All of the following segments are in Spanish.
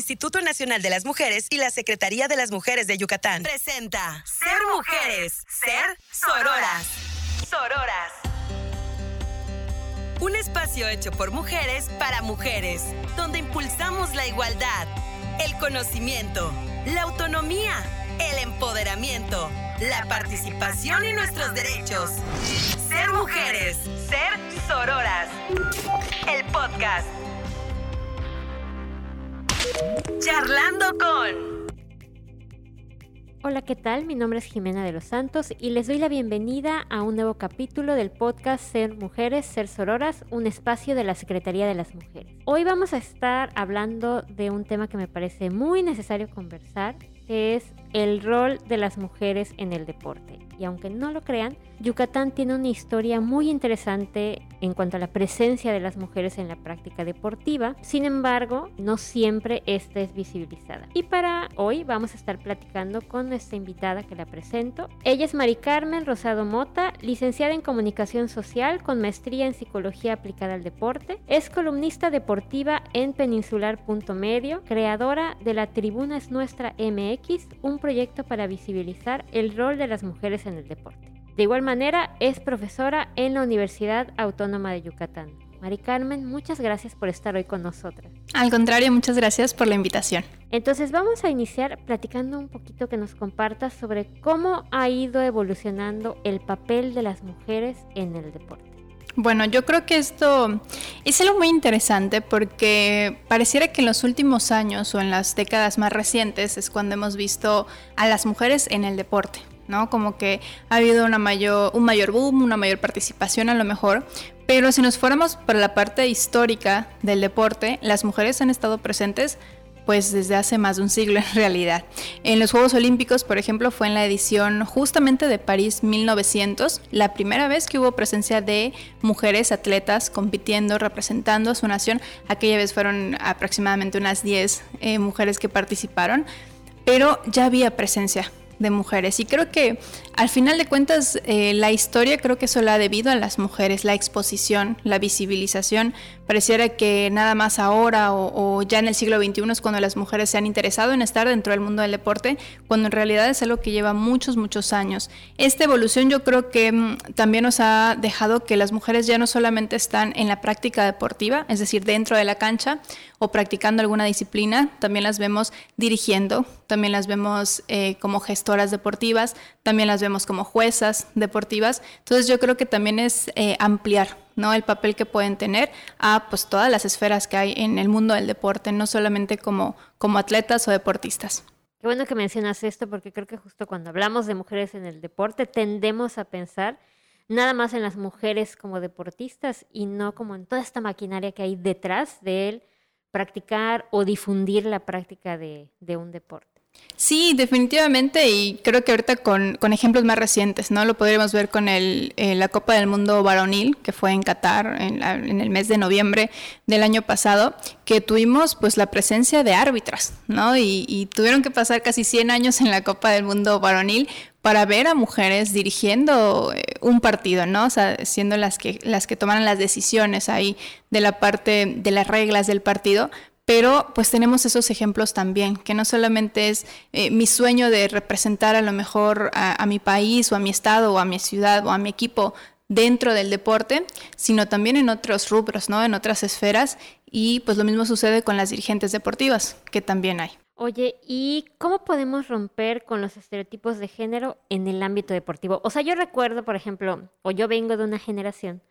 Instituto Nacional de las Mujeres y la Secretaría de las Mujeres de Yucatán. Presenta Ser Mujeres, Ser Sororas. Sororas. Un espacio hecho por mujeres para mujeres, donde impulsamos la igualdad, el conocimiento, la autonomía, el empoderamiento, la participación y nuestros derechos. Ser mujeres, ser sororas. El podcast. Charlando con... Hola, ¿qué tal? Mi nombre es Jimena de los Santos y les doy la bienvenida a un nuevo capítulo del podcast Ser Mujeres, Ser Sororas, un espacio de la Secretaría de las Mujeres. Hoy vamos a estar hablando de un tema que me parece muy necesario conversar, que es el rol de las mujeres en el deporte. Y aunque no lo crean, Yucatán tiene una historia muy interesante en cuanto a la presencia de las mujeres en la práctica deportiva. Sin embargo, no siempre esta es visibilizada. Y para hoy vamos a estar platicando con nuestra invitada que la presento. Ella es Mari Carmen Rosado Mota, licenciada en Comunicación Social con maestría en Psicología aplicada al deporte. Es columnista deportiva en Peninsular.medio, creadora de la Tribuna es Nuestra MX, un proyecto para visibilizar el rol de las mujeres en el deporte. De igual manera, es profesora en la Universidad Autónoma de Yucatán. Mari Carmen, muchas gracias por estar hoy con nosotras. Al contrario, muchas gracias por la invitación. Entonces vamos a iniciar platicando un poquito que nos compartas sobre cómo ha ido evolucionando el papel de las mujeres en el deporte. Bueno, yo creo que esto es algo muy interesante porque pareciera que en los últimos años o en las décadas más recientes es cuando hemos visto a las mujeres en el deporte. ¿No? Como que ha habido una mayor, un mayor boom, una mayor participación a lo mejor, pero si nos fuéramos para la parte histórica del deporte, las mujeres han estado presentes pues desde hace más de un siglo en realidad. En los Juegos Olímpicos, por ejemplo, fue en la edición justamente de París 1900, la primera vez que hubo presencia de mujeres atletas compitiendo, representando a su nación. Aquella vez fueron aproximadamente unas 10 eh, mujeres que participaron, pero ya había presencia de mujeres. Y creo que al final de cuentas eh, la historia creo que eso la ha debido a las mujeres, la exposición, la visibilización. Pareciera que nada más ahora o, ya en el siglo XXI es cuando las mujeres se han interesado en estar dentro del mundo del deporte, cuando en realidad es algo que lleva muchos, muchos años. Esta evolución yo creo que mm, también nos ha dejado que las mujeres ya no solamente están en la práctica deportiva, es decir, dentro de la cancha o practicando alguna disciplina, también las vemos dirigiendo, también las vemos eh, como gestoras deportivas, también las vemos como juezas deportivas. Entonces yo creo que también es eh, ampliar ¿no? el papel que pueden tener a pues, todas las esferas que hay en el mundo del deporte, no solamente como, como atletas o deportistas. Qué bueno que mencionas esto porque creo que justo cuando hablamos de mujeres en el deporte tendemos a pensar nada más en las mujeres como deportistas y no como en toda esta maquinaria que hay detrás de él practicar o difundir la práctica de un deporte. Sí, definitivamente, y creo que ahorita con, ejemplos más recientes, ¿no? Lo podríamos ver con el, eh, la Copa del Mundo Varonil, que fue en Qatar en, en, el mes de noviembre del año pasado, que tuvimos pues la presencia de árbitras, ¿no? Y, y tuvieron que pasar casi 100 años en la Copa del Mundo Varonil para ver a mujeres dirigiendo eh, un partido, ¿no? O sea, siendo las que, las que tomaran las decisiones ahí de la parte de las reglas del partido, pero pues tenemos esos ejemplos también, que no solamente es eh, mi sueño de representar a lo mejor a, mi país o a mi estado o a mi ciudad o a mi equipo dentro del deporte, sino también en otros rubros, ¿no? En otras esferas y pues lo mismo sucede con las dirigentes deportivas, que también hay. Oye, ¿y cómo podemos romper con los estereotipos de género en el ámbito deportivo? O sea, yo recuerdo, por ejemplo, o yo vengo de una generación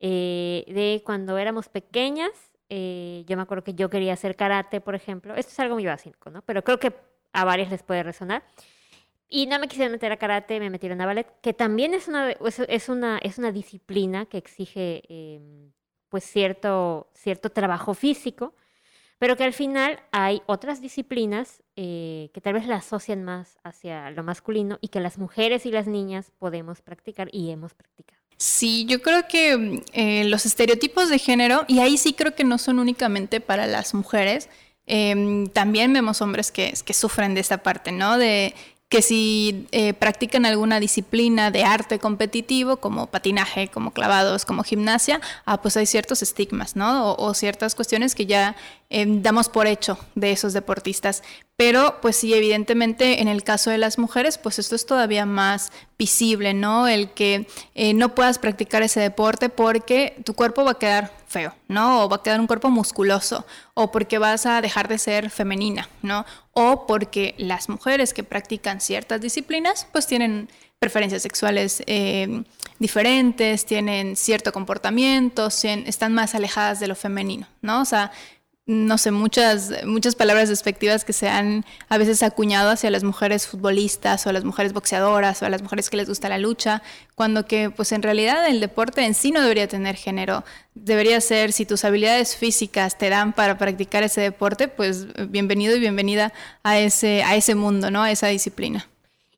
eh, de cuando éramos pequeñas, eh, yo me acuerdo que yo quería hacer karate, por ejemplo. Esto es algo muy básico, ¿no? Pero creo que a varios les puede resonar. Y no me quisieron meter a karate, me metieron a ballet, que también es una, es una, es una disciplina que exige em, pues cierto, cierto trabajo físico, pero que al final hay otras disciplinas eh, que tal vez la asocian más hacia lo masculino y que las mujeres y las niñas podemos practicar y hemos practicado. Sí, yo creo que eh, los estereotipos de género, y ahí sí creo que no son únicamente para las mujeres, em, también vemos hombres que, que, sufren de esta parte, ¿no? De que si eh, practican alguna disciplina de arte competitivo, como patinaje, como clavados, como gimnasia, ah, pues hay ciertos estigmas, ¿no? O, ciertas cuestiones que ya em, damos por hecho de esos deportistas. Pero, pues sí, evidentemente, en el caso de las mujeres, pues esto es todavía más visible, ¿no? El que eh, no puedas practicar ese deporte porque tu cuerpo va a quedar feo, ¿no? O va a quedar un cuerpo musculoso, o porque vas a dejar de ser femenina, ¿no? O porque las mujeres que practican ciertas disciplinas, pues tienen preferencias sexuales eh, diferentes, tienen cierto comportamiento, están más alejadas de lo femenino, ¿no? O sea, no sé, muchas, muchas palabras despectivas que se han a veces acuñado hacia las mujeres futbolistas o a las mujeres boxeadoras o a las mujeres que les gusta la lucha, cuando que pues en realidad el deporte en sí no debería tener género, debería ser si tus habilidades físicas te dan para practicar ese deporte, pues bienvenido y bienvenida a ese, a ese mundo, ¿no? A esa disciplina.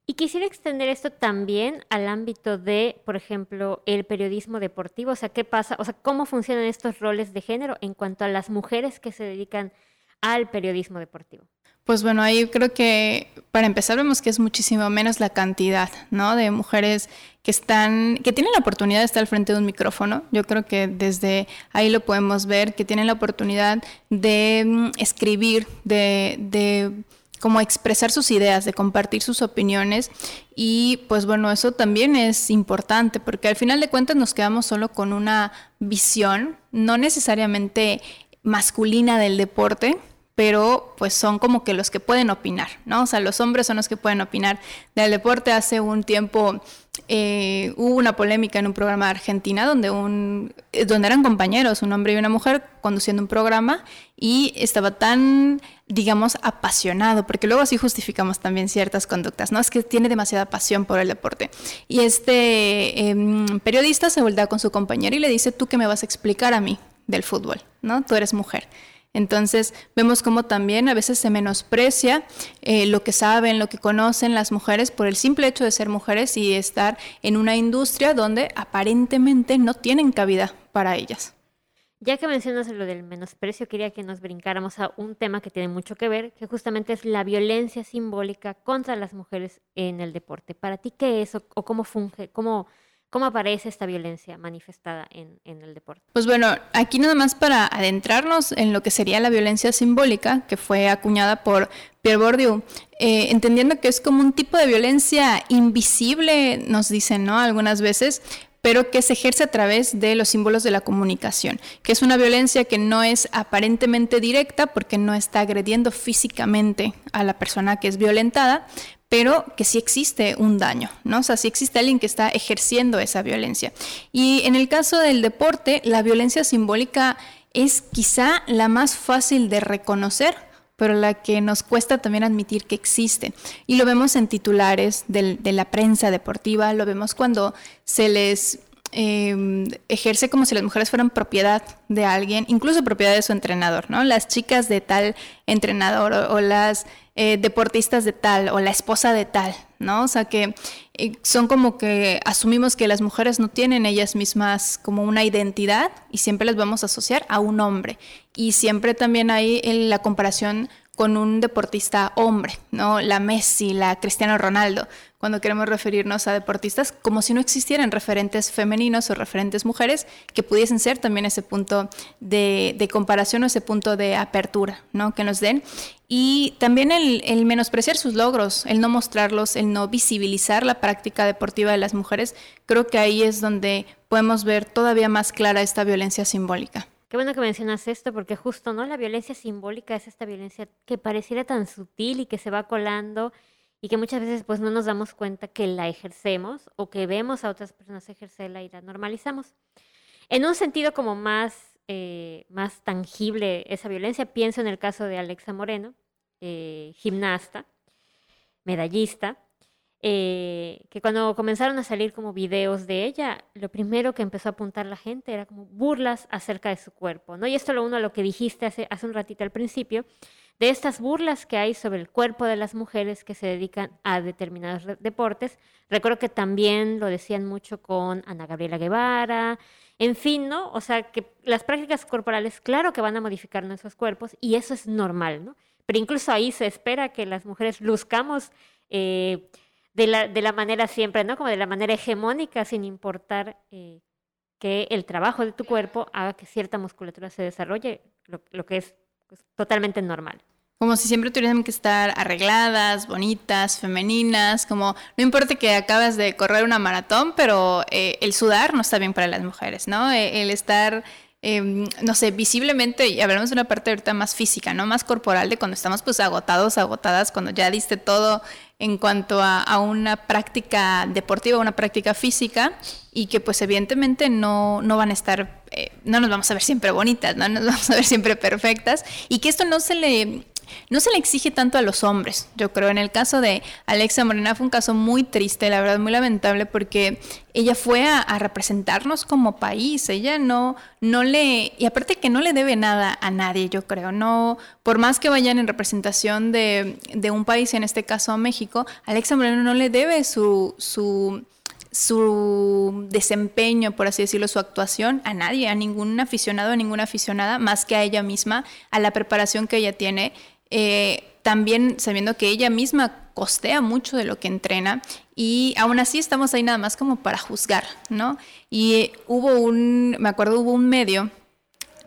Y quisiera extender esto también al ámbito de, por ejemplo, el periodismo deportivo. O sea, ¿qué pasa? O sea, ¿cómo funcionan estos roles de género en cuanto a las mujeres que se dedican al periodismo deportivo? Pues bueno, ahí creo que para empezar vemos que es muchísimo menos la cantidad, ¿no? De mujeres que están, que tienen la oportunidad de estar al frente de un micrófono. Yo creo que desde ahí lo podemos ver, que tienen la oportunidad de mm, escribir, de, de como expresar sus ideas, de compartir sus opiniones. Y pues bueno, eso también es importante porque al final de cuentas nos quedamos solo con una visión, no necesariamente masculina del deporte, pero pues son como que los que pueden opinar, ¿no? O sea, los hombres son los que pueden opinar del deporte. Hace un tiempo eh, hubo una polémica en un programa de Argentina donde, un, eh, donde eran compañeros, un hombre y una mujer, conduciendo un programa y estaba tan, digamos, apasionado, porque luego así justificamos también ciertas conductas, ¿no? Es que tiene demasiada pasión por el deporte. Y este em, periodista se voltea con su compañero y le dice, ¿tú qué me vas a explicar a mí del fútbol? ¿No? Tú eres mujer. Entonces vemos cómo también a veces se menosprecia eh, lo que saben, lo que conocen las mujeres por el simple hecho de ser mujeres y estar en una industria donde aparentemente no tienen cabida para ellas. Ya que mencionas lo del menosprecio, quería que nos brincáramos a un tema que tiene mucho que ver, que justamente es la violencia simbólica contra las mujeres en el deporte. ¿Para ti qué es o, o cómo funge, cómo ¿Cómo aparece esta violencia manifestada en, el deporte? Pues bueno, aquí nada más para adentrarnos en lo que sería la violencia simbólica, que fue acuñada por Pierre Bourdieu, eh, entendiendo que es como un tipo de violencia invisible, nos dicen, ¿no? Algunas veces, pero que se ejerce a través de los símbolos de la comunicación, que es una violencia que no es aparentemente directa porque no está agrediendo físicamente a la persona que es violentada, pero que sí existe un daño, ¿no? O sea, sí existe alguien que está ejerciendo esa violencia. Y en el caso del deporte, la violencia simbólica es quizá la más fácil de reconocer, pero la que nos cuesta también admitir que existe. Y lo vemos en titulares de la prensa deportiva, lo vemos cuando se les em, ejerce como si las mujeres fueran propiedad de alguien, incluso propiedad de su entrenador, ¿no? Las chicas de tal entrenador o las eh, deportistas de tal o la esposa de tal, ¿no? O sea que eh, son como que asumimos que las mujeres no tienen ellas mismas como una identidad y siempre las vamos a asociar a un hombre. Y siempre también hay la comparación con un deportista hombre, ¿no? La Messi, la Cristiano Ronaldo, cuando queremos referirnos a deportistas, como si no existieran referentes femeninos o referentes mujeres que pudiesen ser también ese punto de, comparación o ese punto de apertura, ¿no? Que nos den. Y también el, el, menospreciar sus logros, el no mostrarlos, el no visibilizar la práctica deportiva de las mujeres, creo que ahí es donde podemos ver todavía más clara esta violencia simbólica. Qué bueno que mencionas esto, porque justo, ¿no? La violencia simbólica es esta violencia que pareciera tan sutil y que se va colando y que muchas veces pues no nos damos cuenta que la ejercemos o que vemos a otras personas ejercerla y la normalizamos. En un sentido como más, eh, más tangible esa violencia, pienso en el caso de Alexa Moreno, eh, gimnasta, medallista, eh, que cuando comenzaron a salir como videos de ella, lo primero que empezó a apuntar la gente era como burlas acerca de su cuerpo, ¿no? Y esto lo uno a lo que dijiste hace, hace un ratito al principio, de estas burlas que hay sobre el cuerpo de las mujeres que se dedican a determinados deportes. Recuerdo que también lo decían mucho con Ana Gabriela Guevara, en fin, ¿no? O sea, que las prácticas corporales, claro que van a modificar nuestros cuerpos y eso es normal, ¿no? Pero incluso ahí se espera que las mujeres luzcamos eh, de, la, de, la, manera siempre, ¿no? Como de la manera hegemónica, sin importar eh, que el trabajo de tu cuerpo haga que cierta musculatura se desarrolle, lo, lo que es pues, totalmente normal. Como si siempre tuvieran que estar arregladas, bonitas, femeninas, como no importa que acabas de correr una maratón, pero eh, el sudar no está bien para las mujeres, ¿no? Eh, el estar Em, no sé, visiblemente, y hablamos de una parte ahorita más física, ¿no? Más corporal, de cuando estamos pues agotados, agotadas, cuando ya diste todo en cuanto a, una práctica deportiva, una práctica física, y que pues evidentemente no, no van a estar, eh, no nos vamos a ver siempre bonitas, no nos vamos a ver siempre perfectas, y que esto no se le no se le exige tanto a los hombres. Yo creo, en el caso de Alexa Morena fue un caso muy triste, la verdad, muy lamentable, porque ella fue a, representarnos como país. Ella no, no le, y aparte que no le debe nada a nadie, yo creo. No, por más que vayan en representación de, de un país, en este caso a México, Alexa Moreno no le debe su, su su desempeño, por así decirlo, su actuación a nadie, a ningún aficionado, a ninguna aficionada, más que a ella misma, a la preparación que ella tiene eh, también sabiendo que ella misma costea mucho de lo que entrena y aún así estamos ahí nada más como para juzgar, ¿no? Y hubo un, me acuerdo, hubo un medio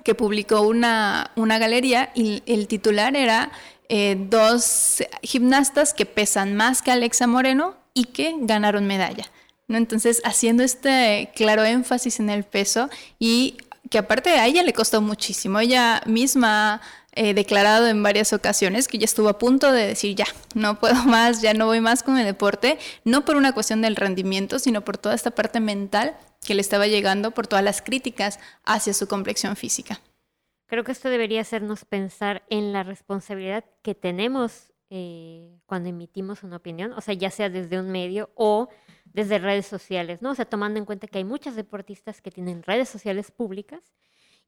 que publicó una, una galería y el titular era eh, dos gimnastas que pesan más que Alexa Moreno y que ganaron medalla. ¿no? Entonces, haciendo este claro énfasis en el peso y que aparte a ella le costó muchísimo. Ella misma eh, declarado en varias ocasiones que ya estuvo a punto de decir ya, no puedo más, ya no voy más con el deporte, no por una cuestión del rendimiento, sino por toda esta parte mental que le estaba llegando, por todas las críticas hacia su complexión física. Creo que esto debería hacernos pensar en la responsabilidad que tenemos eh, cuando emitimos una opinión, o sea, ya sea desde un medio o desde redes sociales, ¿no? O sea, tomando en cuenta que hay muchas deportistas que tienen redes sociales públicas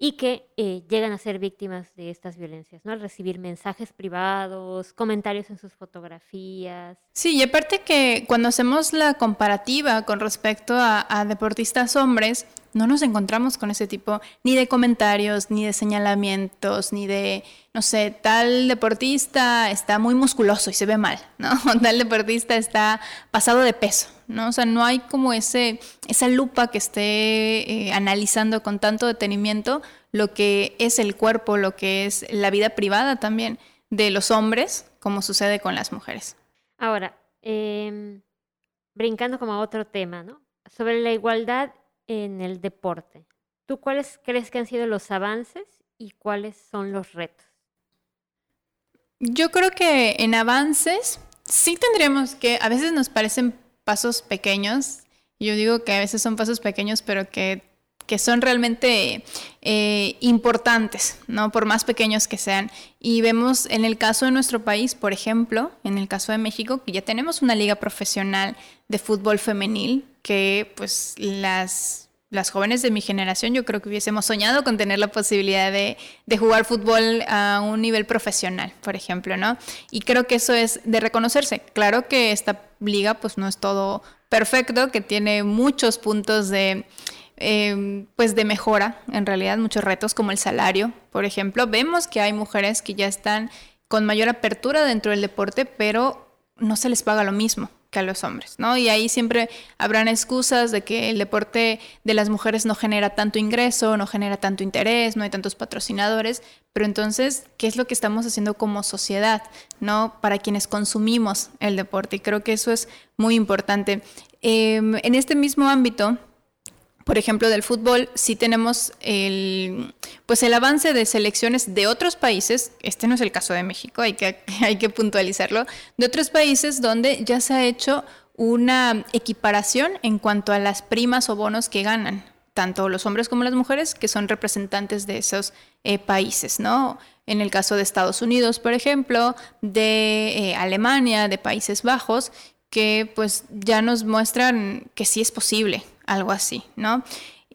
y que eh, llegan a ser víctimas de estas violencias, ¿no? Al recibir mensajes privados, comentarios en sus fotografías. Sí, y aparte que cuando hacemos la comparativa con respecto a, a deportistas hombres, no nos encontramos con ese tipo ni de comentarios, ni de señalamientos, ni de, no sé, tal deportista está muy musculoso y se ve mal, ¿no? Tal deportista está pasado de peso, ¿no? O sea, no hay como ese, esa lupa que esté eh, analizando con tanto detenimiento lo que es el cuerpo, lo que es la vida privada también de los hombres, como sucede con las mujeres. Ahora, em, brincando como a otro tema, ¿no? Sobre la igualdad en el deporte. ¿Tú cuáles crees que han sido los avances y cuáles son los retos? Yo creo que en avances sí tendríamos que, a veces nos parecen pasos pequeños. Yo digo que a veces son pasos pequeños, pero que, que son realmente eh, importantes, ¿no? Por más pequeños que sean. Y vemos en el caso de nuestro país, por ejemplo, en el caso de México, que ya tenemos una liga profesional de fútbol femenil, que pues las las jóvenes de mi generación yo creo que hubiésemos soñado con tener la posibilidad de, de, jugar fútbol a un nivel profesional, por ejemplo, ¿no? Y creo que eso es de reconocerse. Claro que esta liga pues no es todo perfecto, que tiene muchos puntos de, em, pues de mejora, en realidad, muchos retos como el salario, por ejemplo. Vemos que hay mujeres que ya están con mayor apertura dentro del deporte, pero no se les paga lo mismo que a los hombres, ¿no? Y ahí siempre habrán excusas de que el deporte de las mujeres no genera tanto ingreso, no genera tanto interés, no hay tantos patrocinadores, pero entonces, ¿qué es lo que estamos haciendo como sociedad, ¿no? Para quienes consumimos el deporte. Y creo que eso es muy importante. Em, en este mismo ámbito, por ejemplo, del fútbol, sí tenemos el, pues el avance de selecciones de otros países, este no es el caso de México, hay que, hay que puntualizarlo, de otros países donde ya se ha hecho una equiparación en cuanto a las primas o bonos que ganan, tanto los hombres como las mujeres, que son representantes de esos eh, países, ¿no? En el caso de Estados Unidos, por ejemplo, de eh, Alemania, de Países Bajos, que pues ya nos muestran que sí es posible algo así, ¿no?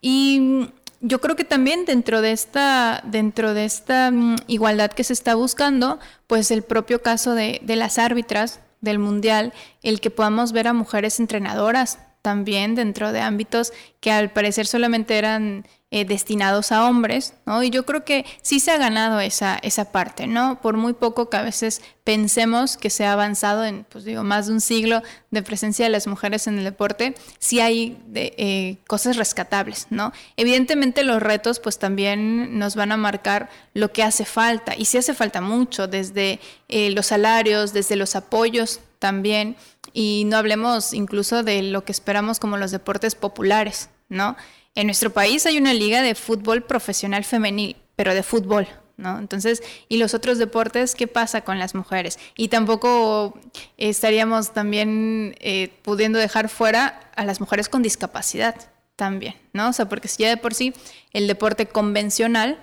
Y yo creo que también dentro de esta, dentro de esta mm, igualdad que se está buscando, pues el propio caso de, de las árbitras del Mundial, el que podamos ver a mujeres entrenadoras también dentro de ámbitos que al parecer solamente eran eh, destinados a hombres, ¿no? Y yo creo que sí se ha ganado esa, esa parte, ¿no? Por muy poco que a veces pensemos que se ha avanzado en, pues digo, más de un siglo de presencia de las mujeres en el deporte, sí hay eh, cosas rescatables, ¿no? Evidentemente los retos pues también nos van a marcar lo que hace falta, y sí hace falta mucho, desde eh, los salarios, desde los apoyos también, y no hablemos incluso de lo que esperamos como los deportes populares, ¿no? En nuestro país hay una liga de fútbol profesional femenil, pero de fútbol, ¿no? Entonces, ¿y los otros deportes qué pasa con las mujeres? Y tampoco estaríamos también eh, pudiendo dejar fuera a las mujeres con discapacidad también, ¿no? O sea, porque si ya de por sí el deporte convencional,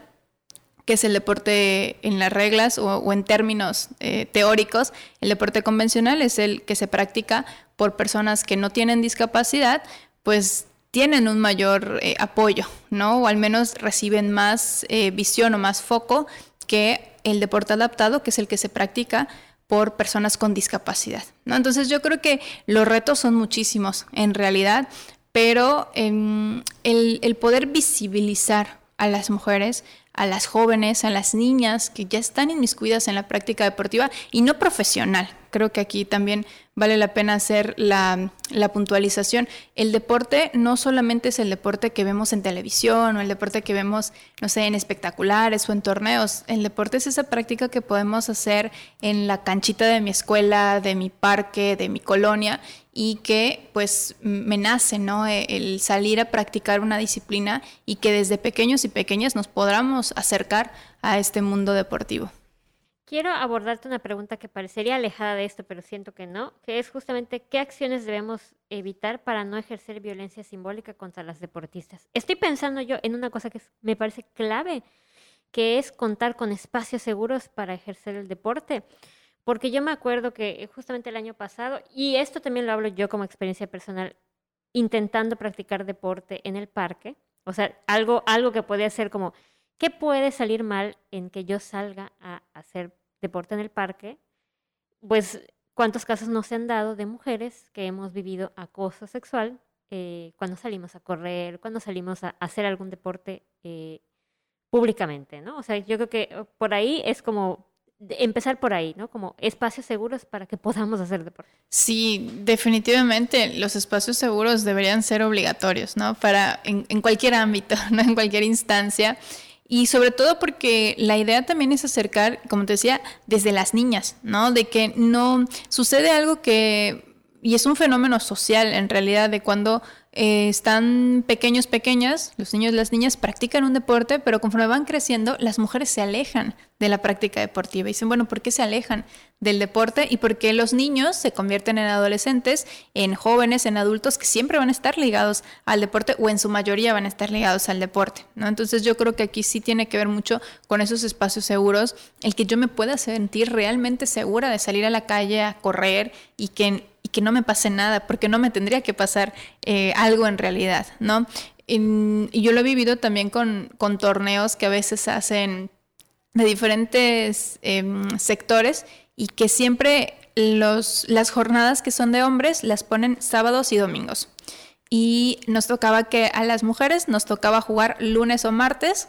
que es el deporte en las reglas o, en términos eh, teóricos, el deporte convencional es el que se practica por personas que no tienen discapacidad, pues tienen un mayor eh, apoyo, ¿no? O al menos reciben más eh, visión o más foco que el deporte adaptado, que es el que se practica por personas con discapacidad, ¿no? Entonces yo creo que los retos son muchísimos en realidad, pero em, el, el poder visibilizar a las mujeres, a las jóvenes, a las niñas que ya están inmiscuidas en la práctica deportiva y no profesional. Creo que aquí también vale la pena hacer la, puntualización. El deporte no solamente es el deporte que vemos en televisión o el deporte que vemos, no sé, en espectaculares o en torneos. El deporte es esa práctica que podemos hacer en la canchita de mi escuela, de mi parque, de mi colonia y que pues me nace, ¿no? E, el salir a practicar una disciplina y que desde pequeños y pequeñas nos podamos acercar a este mundo deportivo. Quiero abordarte una pregunta que parecería alejada de esto, pero siento que no, que es justamente qué acciones debemos evitar para no ejercer violencia simbólica contra las deportistas. Estoy pensando yo en una cosa que me parece clave, que es contar con espacios seguros para ejercer el deporte. Porque yo me acuerdo que justamente el año pasado, y esto también lo hablo yo como experiencia personal, intentando practicar deporte en el parque, o sea, algo, algo que podía ser como ¿Qué puede salir mal en que yo salga a hacer deporte en el parque? Pues, ¿cuántos casos no se han dado de mujeres que hemos vivido acoso sexual eh, cuando salimos a correr, cuando salimos a hacer algún deporte eh, públicamente, ¿no? O sea, yo creo que oh, por ahí es como empezar por ahí, ¿no? Como espacios seguros para que podamos hacer deporte. Sí, definitivamente los espacios seguros deberían ser obligatorios, ¿no? Para en, en cualquier ámbito, ¿no? En cualquier instancia. Y sobre todo porque la idea también es acercar, como te decía, desde las niñas, ¿no? De que no sucede algo que, y es un fenómeno social en realidad, de cuando eh, están pequeños, pequeñas, los niños y las niñas practican un deporte, pero conforme van creciendo, las mujeres se alejan de la práctica deportiva. Y dicen, bueno, ¿por qué se alejan del deporte? Y por qué los niños se convierten en adolescentes, en jóvenes, en adultos que siempre van a estar ligados al deporte o en su mayoría van a estar ligados al deporte. ¿no? Entonces yo creo que aquí sí tiene que ver mucho con esos espacios seguros, el que yo me pueda sentir realmente segura de salir a la calle a correr y que que no me pase nada, porque no me tendría que pasar eh, algo en realidad, ¿no? y yo lo he vivido también con, con, torneos que a veces hacen de diferentes em, sectores y que siempre los, las jornadas que son de hombres las ponen sábados y domingos. Y nos tocaba que a las mujeres nos tocaba jugar lunes o martes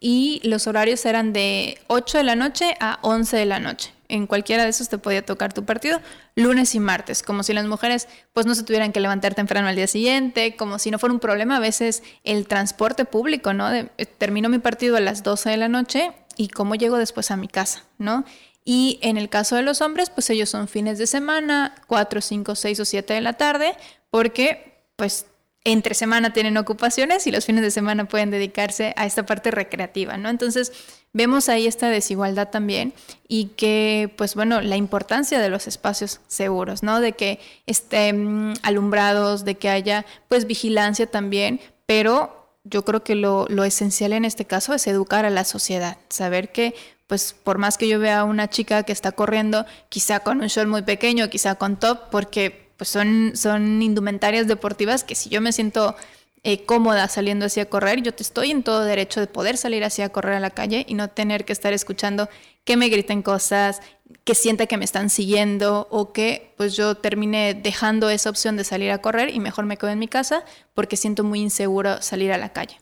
y los horarios eran de 8 de la noche a 11 de la noche en cualquiera de esos te podía tocar tu partido, lunes y martes, como si las mujeres pues no se tuvieran que levantar temprano al día siguiente, como si no fuera un problema a veces el transporte público, ¿no? Eh, termino mi partido a las 12 de la noche y cómo llego después a mi casa, ¿no? Y en el caso de los hombres, pues ellos son fines de semana, 4, 5, 6 o 7 de la tarde, porque pues entre semana tienen ocupaciones y los fines de semana pueden dedicarse a esta parte recreativa, ¿no? Entonces, vemos ahí esta desigualdad también y que, pues bueno, la importancia de los espacios seguros, ¿no? De que estén alumbrados, de que haya, pues, vigilancia también, pero yo creo que lo, esencial en este caso es educar a la sociedad, saber que pues por más que yo vea a una chica que está corriendo, quizá con un short muy pequeño, quizá con top, porque pues son, son indumentarias deportivas que si yo me siento eh, cómoda saliendo así a correr, yo te estoy en todo derecho de poder salir así a correr a la calle y no tener que estar escuchando que me griten cosas, que sienta que me están siguiendo o que pues yo termine dejando esa opción de salir a correr y mejor me quedo en mi casa porque siento muy inseguro salir a la calle.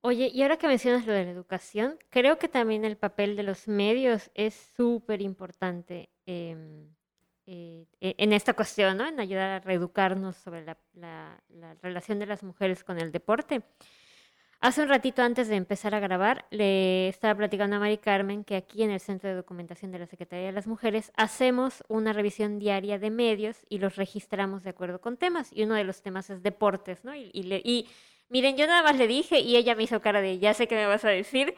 Oye, y ahora que mencionas lo de la educación, creo que también el papel de los medios es súper importante em, eh, e, en esta cuestión, ¿no? En ayudar a reeducarnos sobre la, la relación de las mujeres con el deporte. Hace un ratito antes de empezar a grabar, le estaba platicando a Mari Carmen que aquí en el Centro de Documentación de la Secretaría de las Mujeres hacemos una revisión diaria de medios y los registramos de acuerdo con temas. Y uno de los temas es deportes, ¿no? Y, miren, yo nada más le dije y ella me hizo cara de, ya sé qué me vas a decir.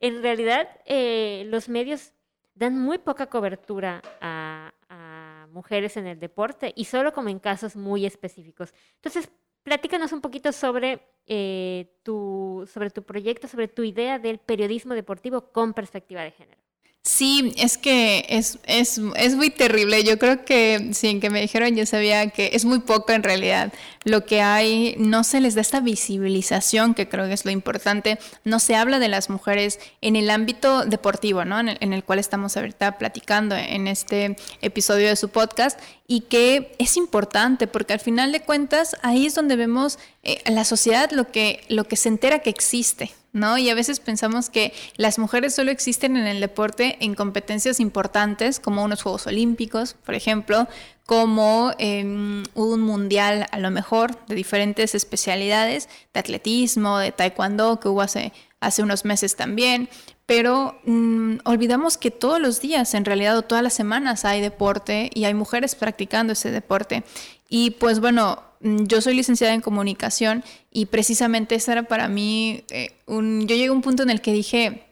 En realidad, eh, los medios dan muy poca cobertura a, a mujeres en el deporte y solo como en casos muy específicos. Entonces, platícanos un poquito sobre, eh, tu, sobre tu proyecto, sobre tu idea del periodismo deportivo con perspectiva de género. Sí, es que es, es, es, muy terrible. Yo creo que sin que me dijeron yo sabía que es muy poco en realidad. Lo que hay, no se les da esta visibilización, que creo que es lo importante. No se habla de las mujeres en el ámbito deportivo, ¿no? En el, en el cual estamos ahorita platicando en este episodio de su podcast y que es importante porque al final de cuentas ahí es donde vemos eh, la sociedad lo que, lo que se entera que existe, ¿no? Y a veces pensamos que las mujeres solo existen en el deporte en competencias importantes, como unos Juegos Olímpicos, por ejemplo, como un mundial a lo mejor de diferentes especialidades, de atletismo, de taekwondo, que hubo hace, hace unos meses también, pero mm, olvidamos que todos los días, en realidad, o todas las semanas hay deporte y hay mujeres practicando ese deporte. Y pues bueno, Mm, yo soy licenciada en comunicación y precisamente esa era para mí eh. Yo llegué a un punto en el que dije,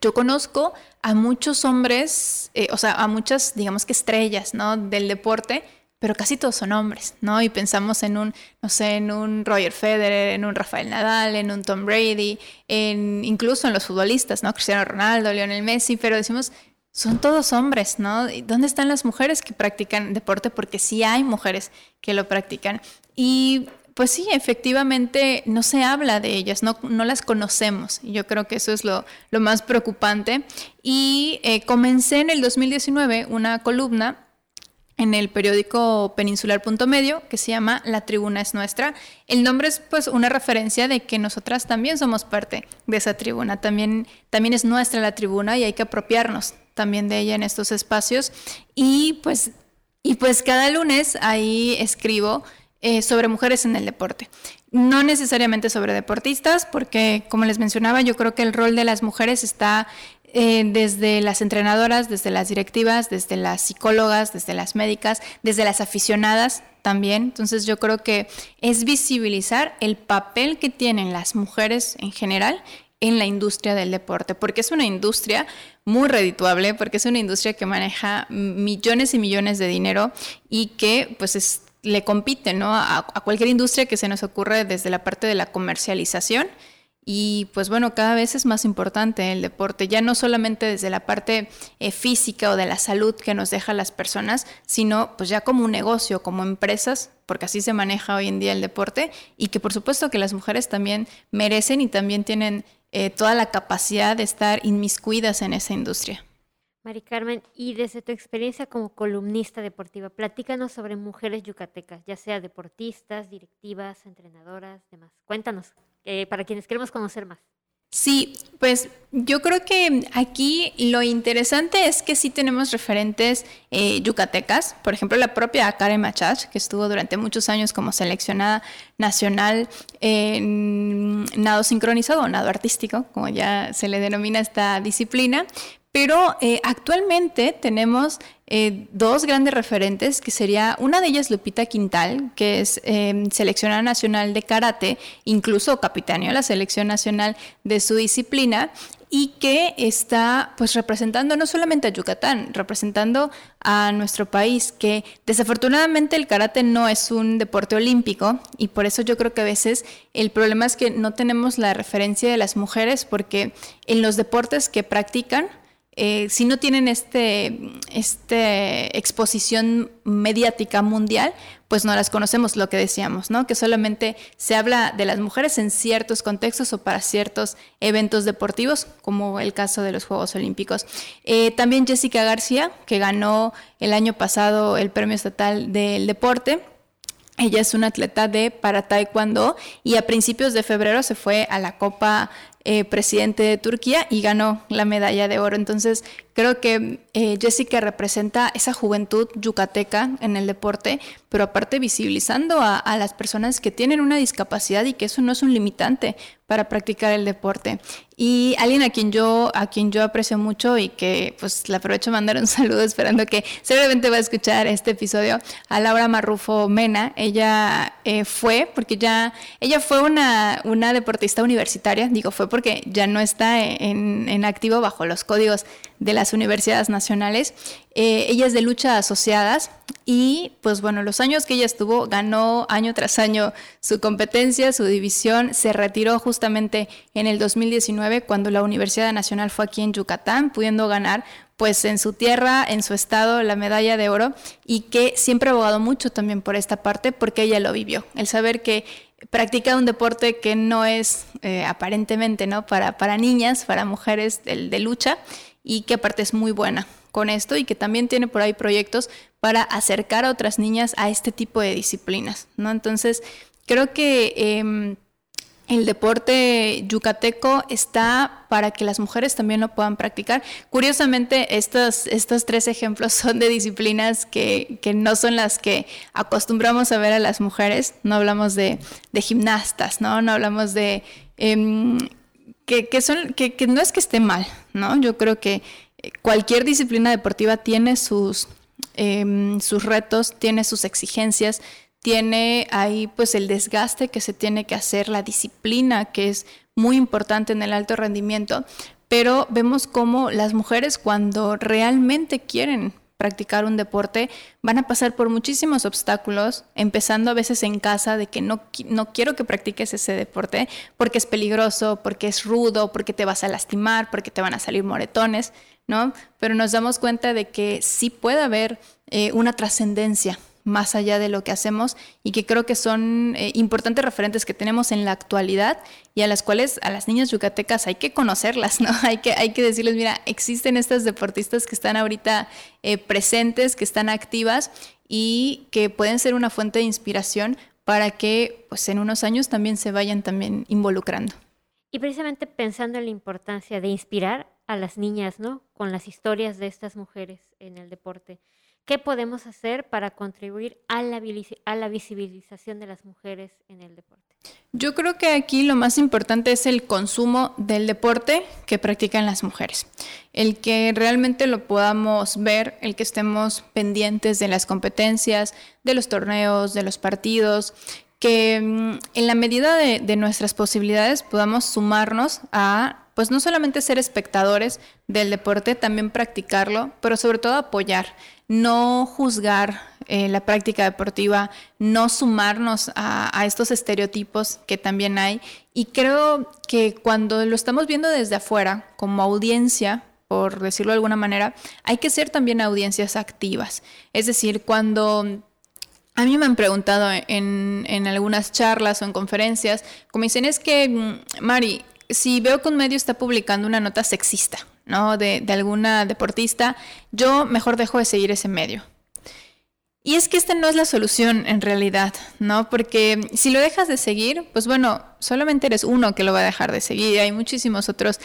yo conozco a muchos hombres, eh, o sea, a muchas, digamos que estrellas, ¿no? Del deporte, pero casi todos son hombres, ¿no? Y pensamos en un, no sé, en un Roger Federer, en un Rafael Nadal, en un Tom Brady, en, incluso en los futbolistas, ¿no? Cristiano Ronaldo, Lionel Messi, pero decimos, son todos hombres, ¿no? ¿Dónde están las mujeres que practican deporte? Porque sí hay mujeres que lo practican. Y pues sí, efectivamente no se habla de ellas, no, no las conocemos. Yo creo que eso es lo, lo más preocupante. Y eh, comencé en el 2019 una columna en el periódico peninsular Punto Medio que se llama La Tribuna es Nuestra. El nombre es pues una referencia de que nosotras también somos parte de esa tribuna, también, también es nuestra la tribuna y hay que apropiarnos también de ella en estos espacios. Y pues, y pues cada lunes ahí escribo eh, sobre mujeres en el deporte. No necesariamente sobre deportistas, porque como les mencionaba, yo creo que el rol de las mujeres está eh, desde las entrenadoras, desde las directivas, desde las psicólogas, desde las médicas, desde las aficionadas también. Entonces yo creo que es visibilizar el papel que tienen las mujeres en general en la industria del deporte, porque es una industria muy redituable, porque es una industria que maneja millones y millones de dinero y que pues le compite a, a cualquier industria que se nos ocurre desde la parte de la comercialización. Y pues bueno, cada vez es más importante el deporte, ya no solamente desde la parte eh, física o de la salud que nos deja las personas, sino pues ya como un negocio, como empresas, porque así se maneja hoy en día el deporte y que por supuesto que las mujeres también merecen y también tienen eh, toda la capacidad de estar inmiscuidas en esa industria. Mari Carmen, y desde tu experiencia como columnista deportiva, platícanos sobre mujeres yucatecas, ya sea deportistas, directivas, entrenadoras, demás. Cuéntanos, eh, para quienes queremos conocer más. Sí, pues yo creo que aquí lo interesante es que sí tenemos referentes eh, yucatecas, por ejemplo la propia Karen Machach, que estuvo durante muchos años como seleccionada nacional en nado sincronizado o nado artístico, como ya se le denomina esta disciplina, pero eh, actualmente tenemos eh, dos grandes referentes, que sería una de ellas Lupita Quintal, que es em, seleccionada nacional de karate, incluso capitaneó la selección nacional de su disciplina, y que está pues representando no solamente a Yucatán, representando a nuestro país, que desafortunadamente el karate no es un deporte olímpico y por eso yo creo que a veces el problema es que no tenemos la referencia de las mujeres porque en los deportes que practican eh, si no tienen este, este exposición mediática mundial, pues no las conocemos, lo que decíamos, ¿no? Que solamente se habla de las mujeres en ciertos contextos o para ciertos eventos deportivos, como el caso de los Juegos Olímpicos. Eh, también Jessica García, que ganó el año pasado el Premio Estatal del Deporte Ella es una atleta de para taekwondo y a principios de febrero se fue a la Copa eh, Presidente de Turquía y ganó la medalla de oro. Entonces creo que eh, Jessica representa esa juventud yucateca en el deporte, pero aparte visibilizando a, a, las personas que tienen una discapacidad y que eso no es un limitante para practicar el deporte. Y alguien a quien yo, a quien yo aprecio mucho y que pues le aprovecho a mandar un saludo esperando que seguramente va a escuchar este episodio, a Laura Marrufo Mena. Ella eh, fue, porque ya, ella fue una, una deportista universitaria, digo fue porque ya no está en, en activo bajo los códigos de las universidades nacionales. Eh, ella es de lucha asociadas y pues bueno, los años que ella estuvo, ganó año tras año su competencia, su división, se retiró justamente en el 2019 cuando la Universidad Nacional fue aquí en Yucatán, pudiendo ganar pues en su tierra, en su estado, la medalla de oro y que siempre ha abogado mucho también por esta parte porque ella lo vivió, el saber que practica un deporte que no es eh, aparentemente no para, para niñas, para mujeres de lucha y que aparte es muy buena con esto y que también tiene por ahí proyectos para acercar a otras niñas a este tipo de disciplinas, ¿no? Entonces, creo que em, el deporte yucateco está para que las mujeres también lo puedan practicar. Curiosamente, estos, estos tres ejemplos son de disciplinas que, no son las que acostumbramos a ver a las mujeres. No hablamos de, gimnastas, ¿no? No hablamos de... Em, que, son, que, no es que esté mal, ¿no? Yo creo que cualquier disciplina deportiva tiene sus, em, sus retos, tiene sus exigencias, tiene ahí pues el desgaste que se tiene que hacer, la disciplina que es muy importante en el alto rendimiento, pero vemos cómo las mujeres cuando realmente quieren practicar un deporte, van a pasar por muchísimos obstáculos, empezando a veces en casa de que no, no quiero que practiques ese deporte porque es peligroso, porque es rudo, porque te vas a lastimar, porque te van a salir moretones, ¿no? Pero nos damos cuenta de que sí puede haber eh, una trascendencia más allá de lo que hacemos y que creo que son eh, importantes referentes que tenemos en la actualidad y a las cuales a las niñas yucatecas hay que conocerlas, ¿no? Hay que, hay que decirles, mira, existen estas deportistas que están ahorita eh, presentes, que están activas y que pueden ser una fuente de inspiración para que pues en unos años también se vayan también involucrando. Y precisamente pensando en la importancia de inspirar a las niñas, ¿no? Con las historias de estas mujeres en el deporte. ¿Qué podemos hacer para contribuir a la, a la visibilización de las mujeres en el deporte? Yo creo que aquí lo más importante es el consumo del deporte que practican las mujeres. El que realmente lo podamos ver, el que estemos pendientes de las competencias, de los torneos, de los partidos, que mm, en la medida de, de nuestras posibilidades podamos sumarnos a pues no solamente ser espectadores del deporte, también practicarlo, pero sobre todo apoyar no juzgar eh, la práctica deportiva, no sumarnos a, estos estereotipos que también hay. Y creo que cuando lo estamos viendo desde afuera, como audiencia, por decirlo de alguna manera, hay que ser también audiencias activas. Es decir, cuando a mí me han preguntado en, en algunas charlas o en conferencias, como dicen, es que, mm, Mari, si veo que un medio está publicando una nota sexista, ¿no? De, alguna deportista, yo mejor dejo de seguir ese medio. Y es que esta no es la solución en realidad, ¿no? Porque si lo dejas de seguir, pues bueno, solamente eres uno que lo va a dejar de seguir. Hay muchísimos otros.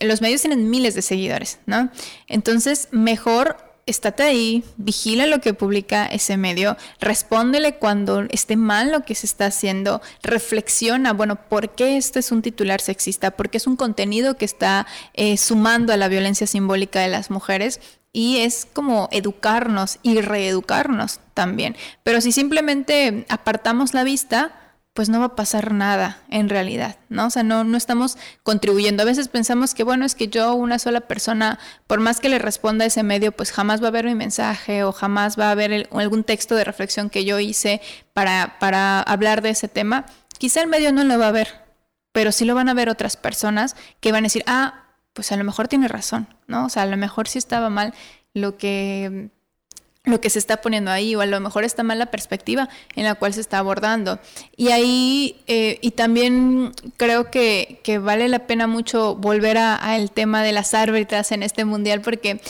Los medios tienen miles de seguidores, ¿no? Entonces, mejor estate ahí, vigila lo que publica ese medio, respóndele cuando esté mal lo que se está haciendo, reflexiona, bueno, ¿por qué esto es un titular sexista? Porque es un contenido que está eh, sumando a la violencia simbólica de las mujeres y es como educarnos y reeducarnos también. Pero si simplemente apartamos la vista, pues no va a pasar nada en realidad, ¿no? O sea, no, no estamos contribuyendo. A veces pensamos que, bueno, es que yo, una sola persona, por más que le responda a ese medio, pues jamás va a ver mi mensaje o jamás va a haber algún texto de reflexión que yo hice para, para hablar de ese tema. Quizá el medio no lo va a ver, pero sí lo van a ver otras personas que van a decir, ah, pues a lo mejor tiene razón, ¿no? O sea, a lo mejor sí estaba mal lo que lo que se está poniendo ahí o a lo mejor está mal la perspectiva en la cual se está abordando. Y ahí, eh, y también creo que, vale la pena mucho volver al tema de las árbitras en este mundial porque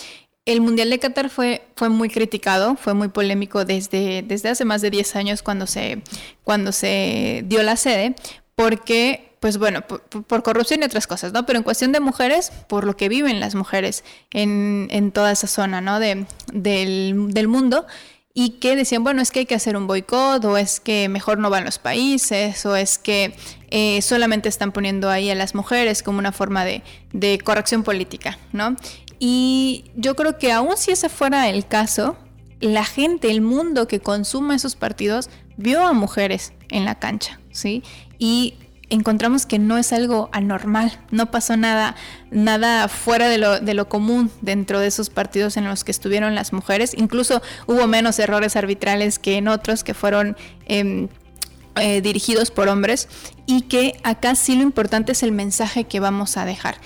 el Mundial de Qatar fue, fue muy criticado, fue muy polémico desde, desde hace más de 10 años cuando se, cuando se dio la sede, porque, pues bueno, por, corrupción y otras cosas, ¿no? Pero en cuestión de mujeres, por lo que viven las mujeres en, en toda esa zona, ¿no? De, del, del mundo y que decían, bueno, es que hay que hacer un boicot, o es que mejor no van los países, o es que eh, solamente están poniendo ahí a las mujeres como una forma de, de, corrección política, ¿no? Y yo creo que aun si ese fuera el caso, la gente, el mundo que consume esos partidos, vio a mujeres en la cancha, ¿sí? Y encontramos que no es algo anormal, no pasó nada, nada fuera de lo, de lo, común dentro de esos partidos en los que estuvieron las mujeres, incluso hubo menos errores arbitrales que en otros que fueron... Em, eh, dirigidos por hombres y que acá sí lo importante es el mensaje que vamos a dejar.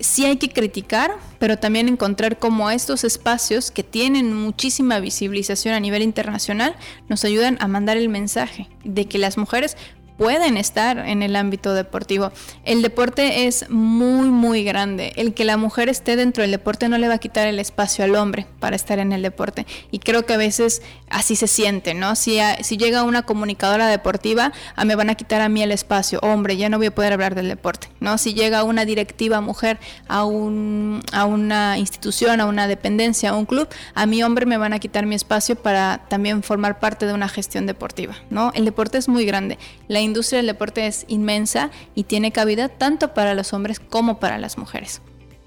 Sí hay que criticar, pero también encontrar cómo estos espacios que tienen muchísima visibilización a nivel internacional nos ayudan a mandar el mensaje de que las mujeres pueden estar en el ámbito deportivo. El deporte es muy, muy grande. El que la mujer esté dentro del deporte no le va a quitar el espacio al hombre para estar en el deporte. Y creo que a veces así se siente, ¿no? Si, si llega una comunicadora deportiva, a me van a quitar a mí el espacio. Hombre, ya no voy a poder hablar del deporte, ¿no? Si llega una directiva mujer a, un, a una institución, a una dependencia, a un club, a mi hombre me van a quitar mi espacio para también formar parte de una gestión deportiva, ¿no? El deporte es muy grande. La industria del deporte es inmensa y tiene cabida tanto para los hombres como para las mujeres.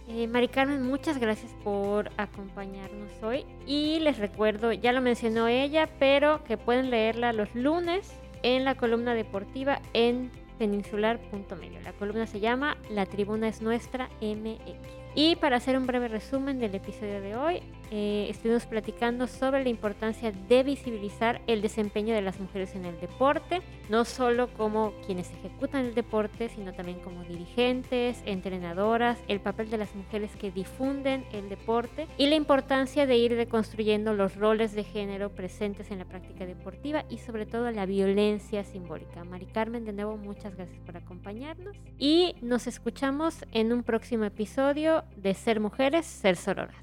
Eh, Mari Carmen, muchas gracias por acompañarnos hoy y les recuerdo, ya lo mencionó ella, pero que pueden leerla los lunes en la columna deportiva en peninsular.medio. La columna se llama La tribuna es nuestra MX. Y para hacer un breve resumen del episodio de hoy, eh, estuvimos platicando sobre la importancia de visibilizar el desempeño de las mujeres en el deporte, no solo como quienes ejecutan el deporte, sino también como dirigentes, entrenadoras, el papel de las mujeres que difunden el deporte y la importancia de ir deconstruyendo los roles de género presentes en la práctica deportiva y sobre todo la violencia simbólica. Mari Carmen, de nuevo, muchas gracias por acompañarnos y nos escuchamos en un próximo episodio de Ser Mujeres, Ser Sororas.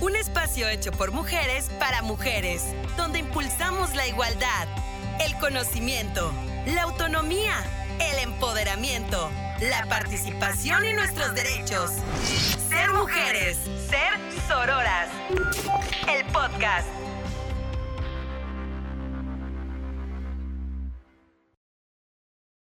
Un espacio hecho por mujeres para mujeres, donde impulsamos la igualdad, el conocimiento, la autonomía, el empoderamiento, la participación y nuestros derechos. Ser mujeres, ser sororas. El podcast